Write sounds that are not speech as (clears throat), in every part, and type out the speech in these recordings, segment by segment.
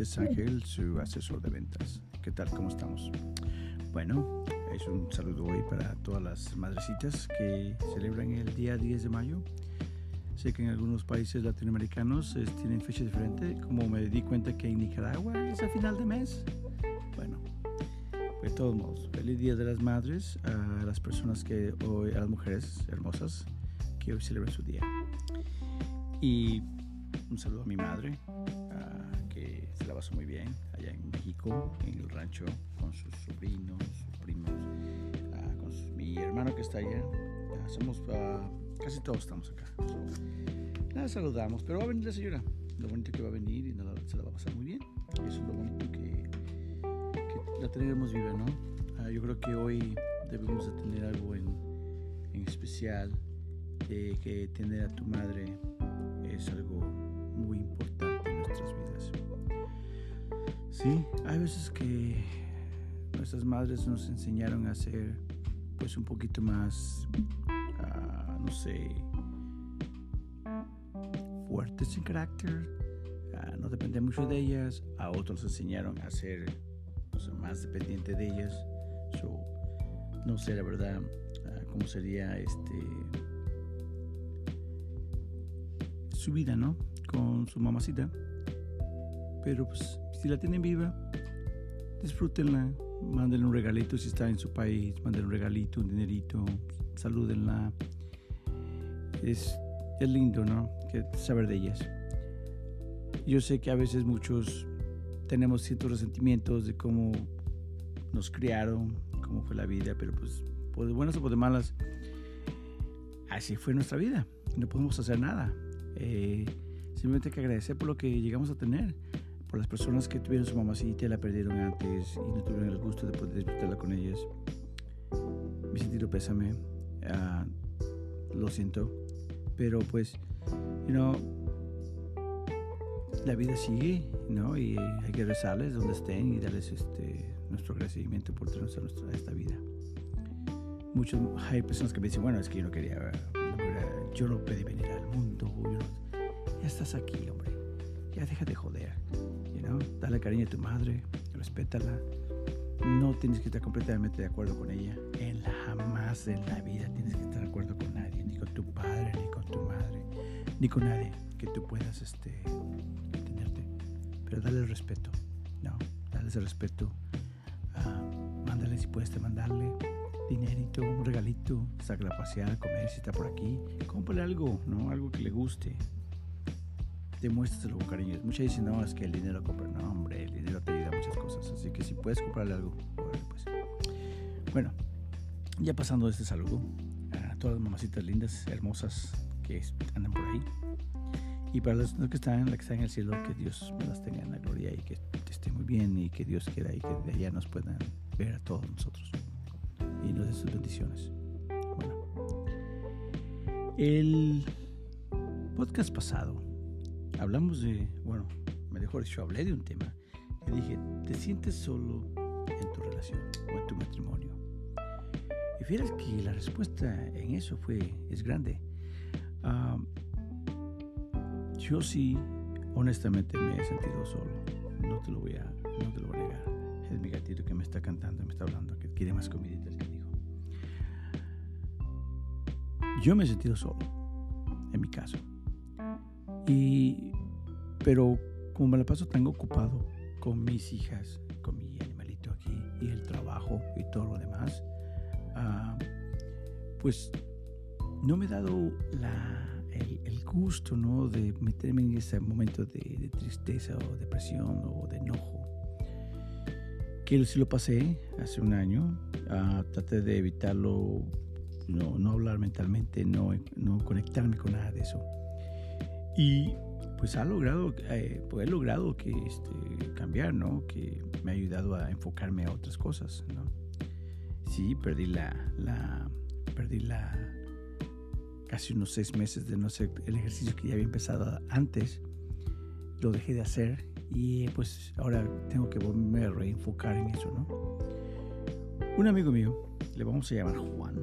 Este es Ángel, su asesor de ventas. ¿Qué tal? ¿Cómo estamos? Bueno, es un saludo hoy para todas las madrecitas que celebran el día 10 de mayo. Sé que en algunos países latinoamericanos tienen fecha diferente, como me di cuenta que en Nicaragua es a final de mes. Bueno, de todos modos, feliz Día de las Madres a las personas que hoy, a las mujeres hermosas que hoy celebran su día. Y un saludo a mi madre, se la pasó muy bien allá en México, en el rancho, con sus sobrinos, sus primos, con mi hermano que está allá. somos, casi todos estamos acá. la saludamos, pero va a venir la señora. Lo bonito que va a venir y se la va a pasar muy bien. Eso es lo bonito que, que la tenemos viva, ¿no? Ah, yo creo que hoy debemos de tener algo en, en especial, de que tener a tu madre es algo Sí, hay veces que nuestras madres nos enseñaron a ser pues un poquito más, uh, no sé, fuertes en carácter, uh, no depender mucho de ellas, a otros enseñaron a ser más dependiente de ellas. So, no sé la verdad uh, cómo sería este su vida, ¿no? Con su mamacita. Pero pues si la tienen viva, disfrútenla, mándenle un regalito si está en su país, mándenle un regalito, un dinerito, salúdenla. Es, es lindo, ¿no? Que saber de ellas. Yo sé que a veces muchos tenemos ciertos resentimientos de cómo nos criaron, cómo fue la vida, pero pues por de buenas o por de malas, así fue nuestra vida. No podemos hacer nada. Eh, simplemente hay que agradecer por lo que llegamos a tener, por las personas que tuvieron su mamacita y la perdieron antes y no tuvieron el gusto de poder disfrutarla con ellas. Mi sentido pésame, uh, lo siento, pero pues, you know, la vida sigue, ¿no? Y hay que rezarles donde estén y darles este, nuestro agradecimiento por tenernos a, nuestra, esta vida. Muchos, hay personas que me dicen, bueno, es que yo no quería, yo no pedí venir al mundo, ya estás aquí, hombre, ya deja de joder, know? dale cariño a tu madre, respétala, no tienes que estar completamente de acuerdo con ella, en la, jamás en la vida tienes que estar de acuerdo con nadie, ni con tu padre, ni con tu madre, ni con nadie que tú puedas este, entenderte, pero dale el respeto, no, dale ese respeto, uh, mándale si puedes te mandarle dinerito, un regalito, sácala a pasear, a comer si está por aquí, cómprale algo, ¿no? Algo que le guste. Demuéstraselo con cariño. Muchas dicen, no, es que el dinero compra. No, hombre, el dinero te ayuda a muchas cosas. Así que si puedes comprarle algo, pues. Bueno, ya pasando este saludo a todas las mamacitas lindas, hermosas que andan por ahí. Y para los que están, la que están en el cielo, que Dios las tenga en la gloria y que esté muy bien y que Dios quiera y que de allá nos puedan ver a todos nosotros y nos dé sus bendiciones. Bueno, el podcast pasado hablamos de, bueno, mejor dicho, hablé de un tema que dije, ¿te sientes solo en tu relación o en tu matrimonio? Y fíjate que la respuesta en eso fue, es grande. Uh, yo sí, honestamente me he sentido solo. No te lo voy a, no te lo voy a negar. Es mi gatito que me está cantando, me está hablando, que quiere más comiditas que dijo. Yo me he sentido solo, en mi caso. Y, pero como me la paso tan ocupado con mis hijas, con mi animalito aquí y el trabajo y todo lo demás, uh, pues no me he dado la, el, gusto ¿no? de meterme en ese momento de, de tristeza o depresión o de enojo que sí lo pasé hace un año. Uh, traté de evitarlo, no, no hablar mentalmente, no, no, conectarme con nada de eso. Y pues ha logrado, eh, pues he logrado que este, cambiar, ¿no? Que me ha ayudado a enfocarme a otras cosas, ¿no? Sí, perdí la, la, perdí la, casi unos seis meses de no hacer el ejercicio que ya había empezado antes. Lo dejé de hacer y pues ahora tengo que volverme a reenfocar en eso, ¿no? Un amigo mío, le vamos a llamar Juan,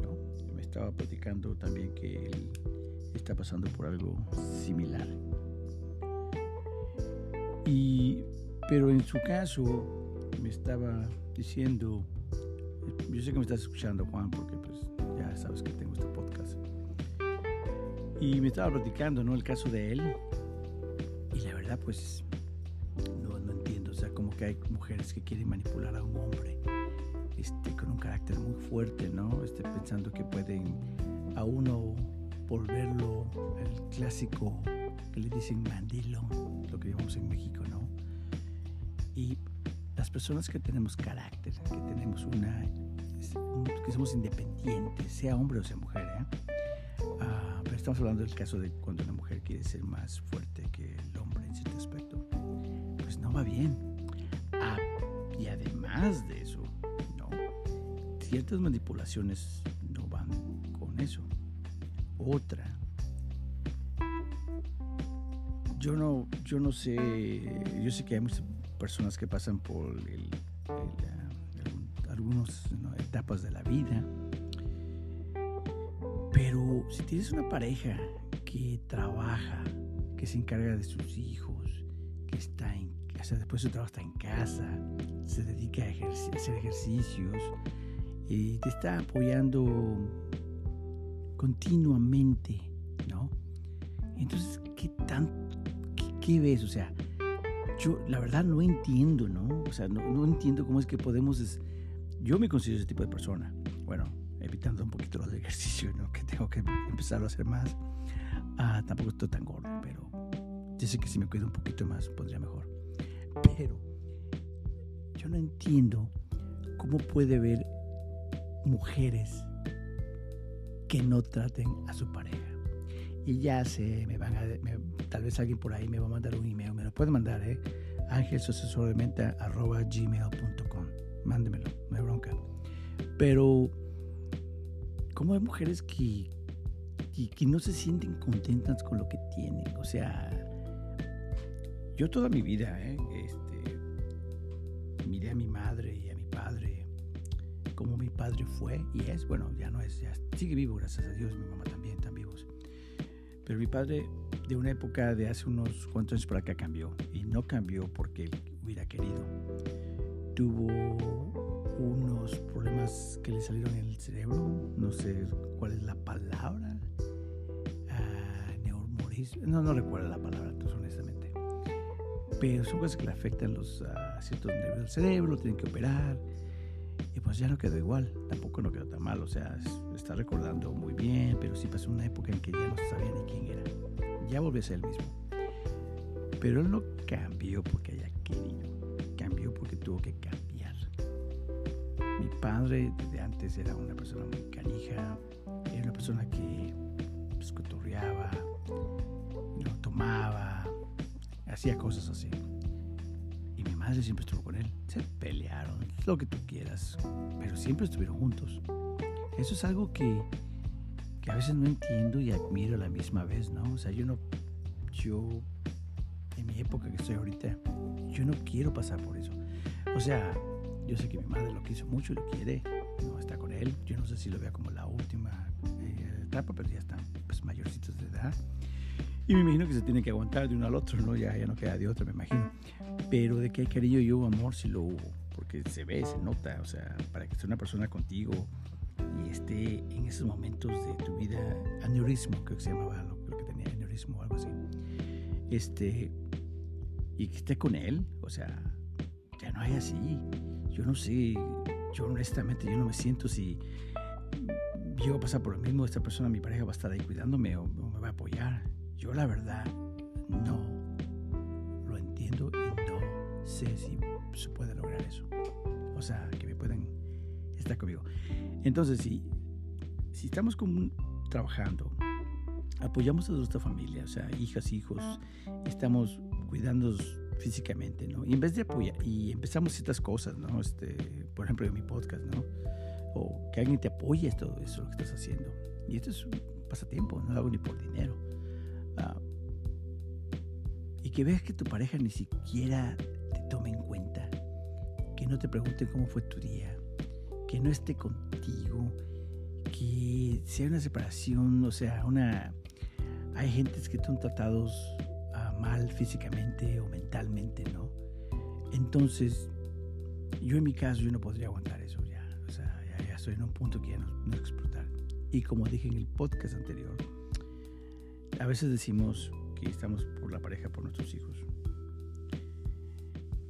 ¿no? Me estaba platicando también que él está pasando por algo similar. Y Pero en su caso me estaba diciendo, yo sé que me estás escuchando Juan, porque pues ya sabes que tengo este podcast. Y me estaba platicando, ¿no? El caso de él. Y la verdad, pues, no, no entiendo. O sea, como que hay mujeres que quieren manipular a un hombre este, con un carácter muy fuerte, ¿no? Este, pensando que pueden a uno volverlo el clásico que le dicen mandilo, lo que llamamos en México, ¿no? Y las personas que tenemos carácter, que tenemos una, que somos independientes, sea hombre o sea mujer, ¿eh? Ah, pero estamos hablando del caso de cuando una mujer quiere ser más fuerte que el hombre en cierto aspecto, pues no va bien. Ah, y además de eso, ¿no? Ciertas manipulaciones no van con eso. Otra, yo no, yo no sé, yo sé que hay muchas personas que pasan por el, algunas etapas de la vida, pero si tienes una pareja que trabaja, que se encarga de sus hijos, que está en casa, después de su trabajo está en casa, se dedica a, a hacer ejercicios y te está apoyando continuamente, ¿no? Entonces, ¿qué tanto ¿qué ves? O sea, yo la verdad no entiendo, ¿no? O sea, no, entiendo cómo es que podemos... Yo me considero ese tipo de persona. Bueno, evitando un poquito los ejercicios, ¿no? Que tengo que empezar a hacer más. Ah, tampoco estoy tan gordo, pero yo sé que si me cuido un poquito más, podría mejor. Pero yo no entiendo cómo puede haber mujeres que no traten a su pareja. Y ya sé, me van a, tal vez alguien por ahí me va a mandar un email. Me lo puede mandar, ¿eh? gmail.com Mándemelo, no hay bronca. Pero, ¿cómo hay mujeres que, que, no se sienten contentas con lo que tienen? O sea, yo toda mi vida, ¿eh? Este, como mi padre fue y es, bueno, ya no es, ya sigue vivo, gracias a Dios, mi mamá también están vivos. Pero mi padre de una época de hace unos cuantos años para acá cambió. Y no cambió porque él hubiera querido. Tuvo unos problemas que le salieron en el cerebro. No sé cuál es la palabra. Uh, No, no recuerdo la palabra, honestamente. Pero son cosas que le afectan los uh, ciertos nervios del cerebro, tienen que operar. Pues ya no quedó igual, tampoco no quedó tan mal, o sea, está recordando muy bien, pero sí pasó una época en que ya no sabía ni quién era ya volvió a ser el mismo. Pero él no cambió porque haya querido, cambió porque tuvo que cambiar. Mi padre de antes era una persona muy canija, era una persona que pues, cotorreaba, no tomaba, hacía cosas así. Y mi madre siempre estuvo con él. Se pelearon, lo que tú quieras, pero siempre estuvieron juntos. Eso es algo que que a veces no entiendo y admiro a la misma vez, ¿no? O sea, yo no, yo, en mi época que estoy ahorita, yo no quiero pasar por eso. O sea, yo sé que mi madre lo quiso mucho, lo quiere, no está con él. Yo no sé si lo vea como la última eh, etapa, pero ya están pues, mayorcitos de edad. Y me imagino que se tiene que aguantar de uno al otro, ¿no? Ya, ya no queda de otro, me imagino. Pero de que hay cariño y hubo amor, sí lo hubo. Porque se ve, se nota. O sea, para que esté una persona contigo, y esté en esos momentos de tu vida, aneurismo, creo que se llamaba lo, que tenía, aneurismo o algo así, este, y que esté con él, o sea, ya no hay así. Yo no sé, yo honestamente, yo no me siento si yo a pasar por lo mismo, esta persona, mi pareja, va a estar ahí cuidándome o, o me va a apoyar. Yo la verdad no lo entiendo y no sé si se puede lograr eso. O sea, que me puedan estar conmigo. Entonces, si, si estamos trabajando, apoyamos a nuestra familia, o sea, hijas, hijos, estamos cuidándonos físicamente, ¿no? Y en vez de apoyar, y empezamos ciertas cosas, ¿no? Este, por ejemplo, en mi podcast, ¿no? O que alguien te apoye esto, eso lo que estás haciendo. Y esto es un pasatiempo, no lo hago ni por dinero. Ah, y que veas que tu pareja ni siquiera te tome en cuenta, que no te pregunte cómo fue tu día, que no esté contigo, que sea una separación, o sea, una... Hay gentes que están tratados ah, mal físicamente o mentalmente, ¿no? Entonces, yo en mi caso, yo no podría aguantar eso ya. O sea, ya, estoy en un punto que ya no, no explotar. Y como dije en el podcast anterior, a veces decimos que estamos por la pareja, por nuestros hijos.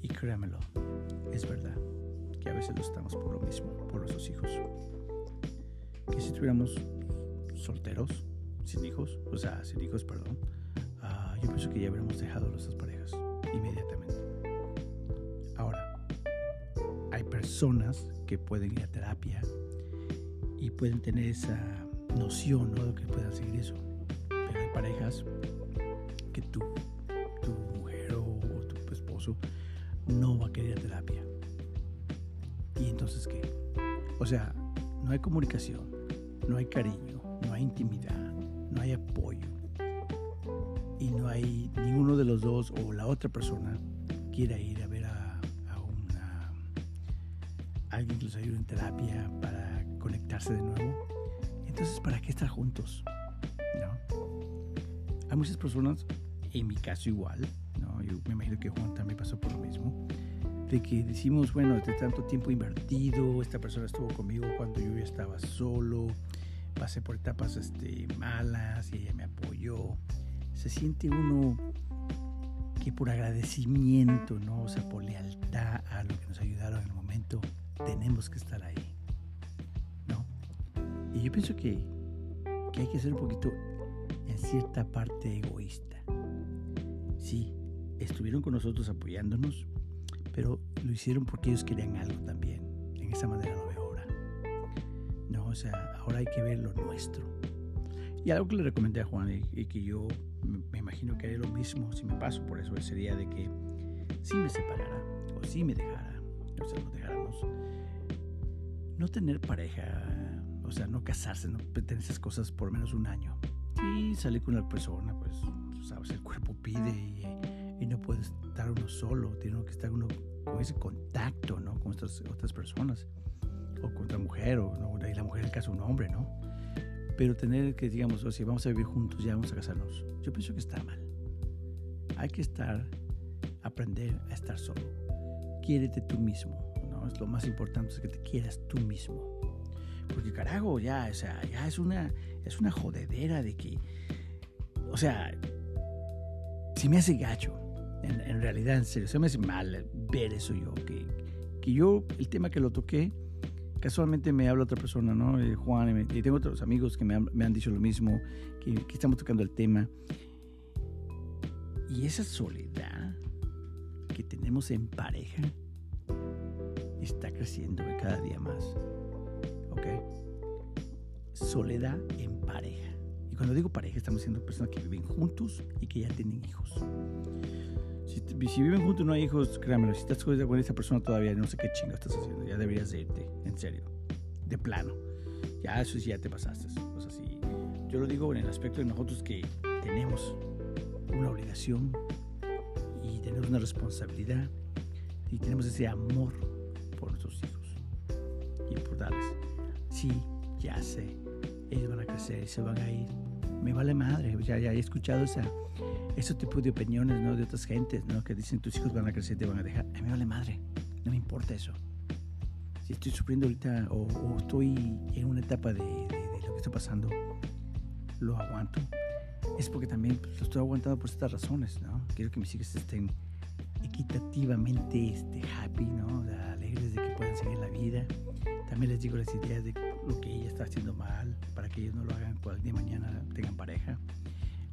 Y créamelo, es verdad que a veces lo estamos por lo mismo, por nuestros hijos. Que si estuviéramos solteros, sin hijos, o sea, sin hijos, perdón, uh, yo pienso que ya habríamos dejado nuestras parejas inmediatamente. Ahora, hay personas que pueden ir a terapia y pueden tener esa noción ¿no? de que puedan seguir eso. Pero hay parejas que tú, tu mujer o tu esposo no va a querer terapia. ¿Y entonces qué? O sea, no hay comunicación, no hay cariño, no hay intimidad, no hay apoyo. Y no hay ninguno de los dos o la otra persona quiera ir a ver a, alguien que los ayude en terapia para conectarse de nuevo. Entonces, ¿para qué estar juntos? ¿No? Hay muchas personas, en mi caso igual. Me imagino que Juan también pasó por lo mismo, de que decimos, bueno, de tanto tiempo invertido, esta persona estuvo conmigo cuando yo ya estaba solo, pasé por etapas este, malas y ella me apoyó. Se siente uno que por agradecimiento, ¿no? O sea, por lealtad a lo que nos ayudaron en el momento, tenemos que estar ahí, ¿no? Y yo pienso que, que hay que ser un poquito, en cierta parte, egoísta. Sí, estuvieron con nosotros apoyándonos, pero lo hicieron porque ellos querían algo también. En esa manera lo veo ahora. No, o sea, ahora hay que ver lo nuestro. Y algo que le recomendé a Juan y, que yo me, imagino que haría lo mismo si me paso por eso, sería de que si me separara o si me dejara, o sea, nos dejáramos, no tener pareja, o sea, no casarse, no tener esas cosas por menos un año. Y salir con una persona, pues, sabes, el cuerpo pide y y no puede estar uno solo, tiene que estar uno con ese contacto, ¿no? Con otras, otras personas, o con otra mujer, o ¿no? y la mujer en el caso un hombre, ¿no? Pero tener que, digamos, o si vamos a vivir juntos, ya vamos a casarnos, yo pienso que está mal. Hay que estar, aprender a estar solo. Quiérete tú mismo, ¿no? Es lo más importante, es que te quieras tú mismo. Porque carajo, ya, o sea, ya es una, es una jodedera de que, o sea, si me hace gacho, en, realidad, en serio, se me hace mal ver eso yo, que, que yo, el tema que lo toqué, casualmente me habla otra persona, ¿no? Eh, Juan, y, tengo otros amigos que me han, me han dicho lo mismo, que, que, estamos tocando el tema. Y esa soledad que tenemos en pareja está creciendo cada día más. ¿Ok? Soledad en pareja. Y cuando digo pareja, estamos diciendo personas que viven juntos y que ya tienen hijos. Si, viven juntos no hay hijos, créanme, si estás con esta persona todavía, no sé qué chingo estás haciendo. Ya deberías de irte, en serio. De plano. Ya eso sí, ya te pasaste. O sea, si, yo lo digo en el aspecto de nosotros que tenemos una obligación y tenemos una responsabilidad y tenemos ese amor por nuestros hijos y por darles. Sí, ya sé, ellos van a crecer se van a ir me vale madre. Ya, ya he escuchado esa, ese tipo de opiniones ¿no? de otras gentes ¿no? que dicen tus hijos van a crecer, te van a dejar. A mí me vale madre. No me importa eso. Si estoy sufriendo ahorita o, estoy en una etapa de, lo que está pasando, lo aguanto. Es porque también pues, lo estoy aguantando por estas razones. ¿no? Quiero que mis hijos estén equitativamente este, happy, ¿no? alegres de que puedan seguir la vida. También les digo las ideas de lo que ella está haciendo mal, para que ellos no lo hagan cuando el día de mañana tengan pareja.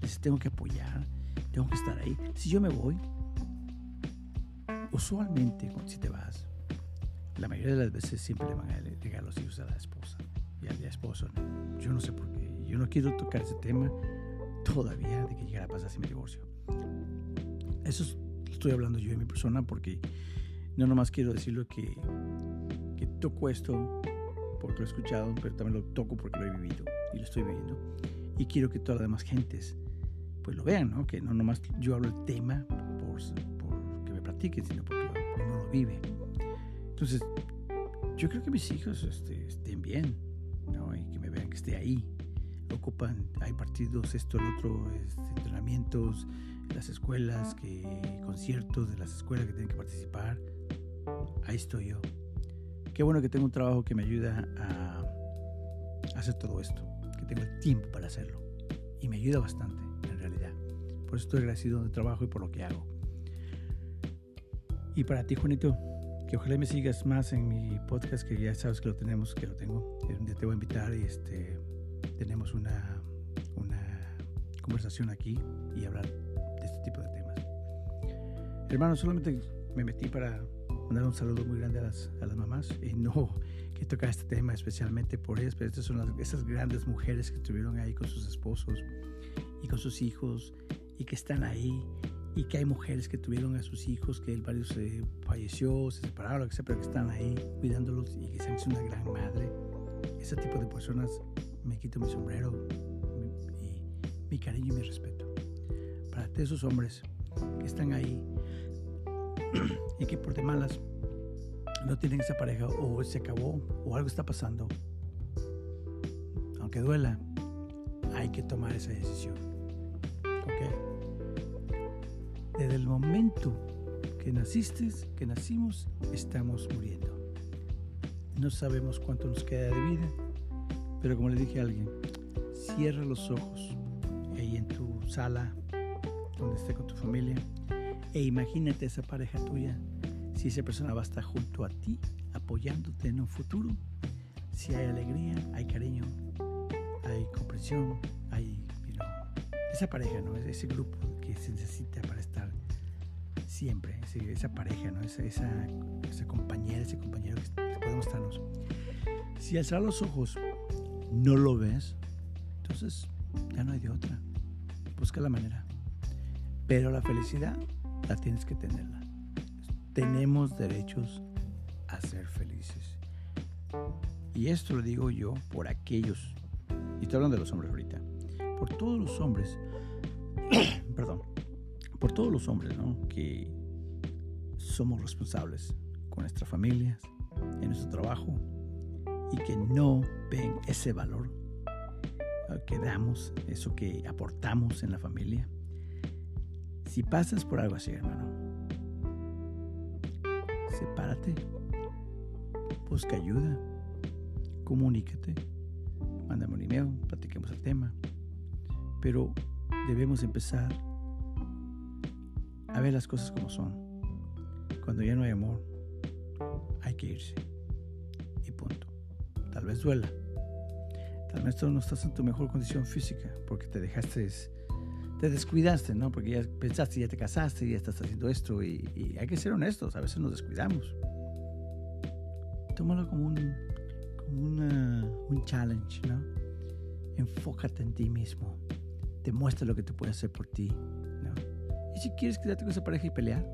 Les tengo que apoyar, tengo que estar ahí. Si yo me voy, usualmente si te vas, la mayoría de las veces siempre le van a llegar los hijos a la esposa y al esposo. Yo no sé por qué. Yo no quiero tocar ese tema todavía de que llegara a pasar si me divorcio. Eso estoy hablando yo de mi persona porque no nomás quiero decirlo que, que toco esto porque lo he escuchado, pero también lo toco porque lo he vivido y lo estoy viviendo. Y quiero que todas las demás gentes pues lo vean, ¿no? Que no nomás yo hablo el tema por, que me practiquen, sino porque uno lo vive. Entonces, yo creo que mis hijos este, estén bien, ¿no? Y que me vean que esté ahí. ocupan, hay partidos, esto, el otro, entrenamientos, las escuelas, que conciertos de las escuelas que tienen que participar. Ahí estoy yo. Qué bueno que tengo un trabajo que me ayuda a hacer todo esto, que tengo el tiempo para hacerlo. Y me ayuda bastante, realidad. Por eso estoy agradecido de trabajo y por lo que hago. Y para ti, Juanito, que ojalá me sigas más en mi podcast, que ya sabes que lo tenemos, que lo tengo. Un día te voy a invitar y este, tenemos una, una conversación aquí y hablar de este tipo de temas. Hermano, solamente me metí para mandar un saludo muy grande a las, a las mamás y no (laughs) que tocar este tema especialmente por ellas, pero estas son las, esas grandes mujeres que estuvieron ahí con sus esposos y con sus hijos y que están ahí y que hay mujeres que tuvieron a sus hijos, que el marido se falleció, se separaron, sea, pero que están ahí cuidándolos y que se han hecho una gran madre. Ese tipo de personas me quito mi sombrero y mi cariño y mi respeto. Para esos hombres que están ahí (clears throat) y que por de malas no tienen esa pareja o se acabó o algo está pasando, aunque duela, hay que tomar esa decisión. Desde el momento que naciste, que nacimos, estamos muriendo. No sabemos cuánto nos queda de vida, pero como le dije a alguien, cierra los ojos ahí en tu sala, donde esté con tu familia, e imagínate esa pareja tuya, si esa persona va a estar junto a ti, apoyándote en un futuro, si hay alegría, hay cariño, hay comprensión, hay esa pareja, ¿no? ese grupo que se necesita para estar siempre, esa pareja, ¿no? esa, esa, esa compañera, ese compañero que podemos estarnos. Si al cerrar los ojos no lo ves, entonces ya no hay de otra. Busca la manera. Pero la felicidad la tienes que tenerla. Tenemos derechos a ser felices. Y esto lo digo yo por aquellos, y estoy hablando de los hombres ahorita, por todos los hombres, (coughs) perdón, por todos los hombres, ¿no? Que somos responsables con nuestras familias, en nuestro trabajo, y que no ven ese valor que damos, eso que aportamos en la familia. Si pasas por algo así, hermano, sepárate, busca ayuda, comunícate, mándame un email, platiquemos el tema. Pero debemos empezar a ver las cosas como son. Cuando ya no hay amor, hay que irse. Y punto. Tal vez duela. Tal vez tú no estás en tu mejor condición física porque te dejaste, te descuidaste, ¿no? Porque ya pensaste, ya te casaste, ya estás haciendo esto y, hay que ser honestos, a veces nos descuidamos. Tómalo como un, como una, un challenge, ¿no? Enfócate en ti mismo. Demuestra lo que te puede hacer por ti, ¿no? Y si quieres quedarte con esa pareja y pelear,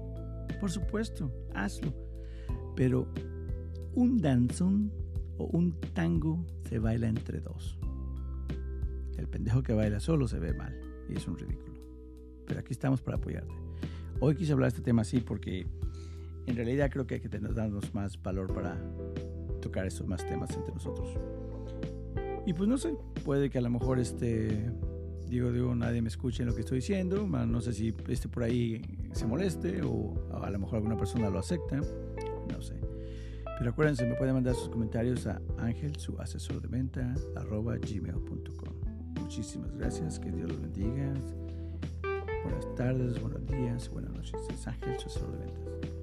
por supuesto, hazlo. Pero un danzón o un tango se baila entre dos. El pendejo que baila solo se ve mal y es un ridículo. Pero aquí estamos para apoyarte. Hoy quise hablar de este tema así porque en realidad creo que hay que darnos más valor para tocar esos más temas entre nosotros. Y pues no sé, puede que a lo mejor este, digo, digo, nadie me escuche en lo que estoy diciendo, no sé si este por ahí se moleste o a lo mejor alguna persona lo acepta, no sé. Pero acuérdense, me pueden mandar sus comentarios a Ángel, su asesor de venta, arroba gmail.com. Muchísimas gracias, que Dios los bendiga. Buenas tardes, buenos días, buenas noches. Es Ángel, su asesor de ventas.